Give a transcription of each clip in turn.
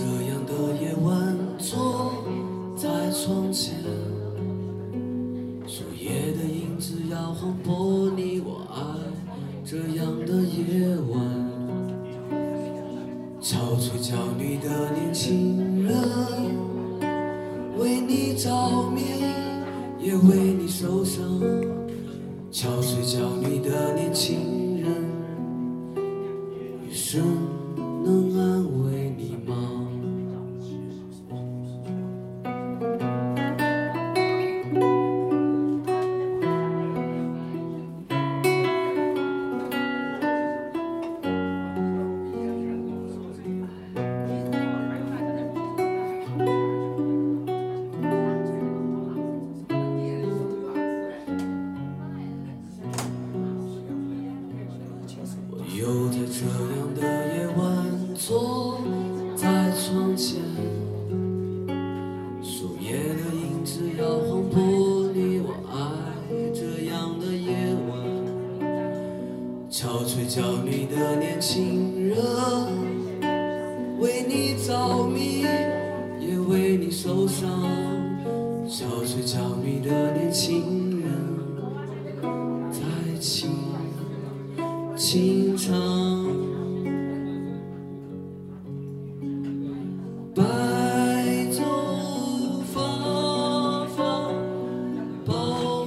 这样的夜晚坐在窗前树叶的影子摇晃玻璃我爱。这样的夜晚憔悴娇女的年轻人为你着迷也为你受伤。憔悴娇女的年轻这样的夜晚坐在窗前，树叶的影子摇晃玻璃，我爱这样的夜晚。憔悴焦虑的年轻人，为你着迷，也为你受伤。憔悴焦虑的年轻轻唱。白昼发放，薄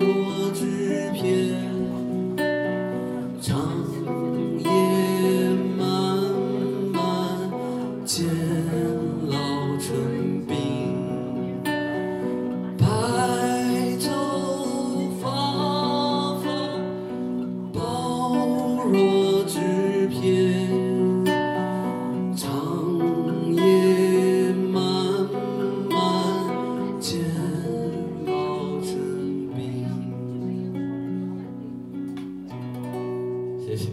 若纸片，长夜漫漫，渐老成若纸片，长夜漫漫，煎熬成冰。谢谢。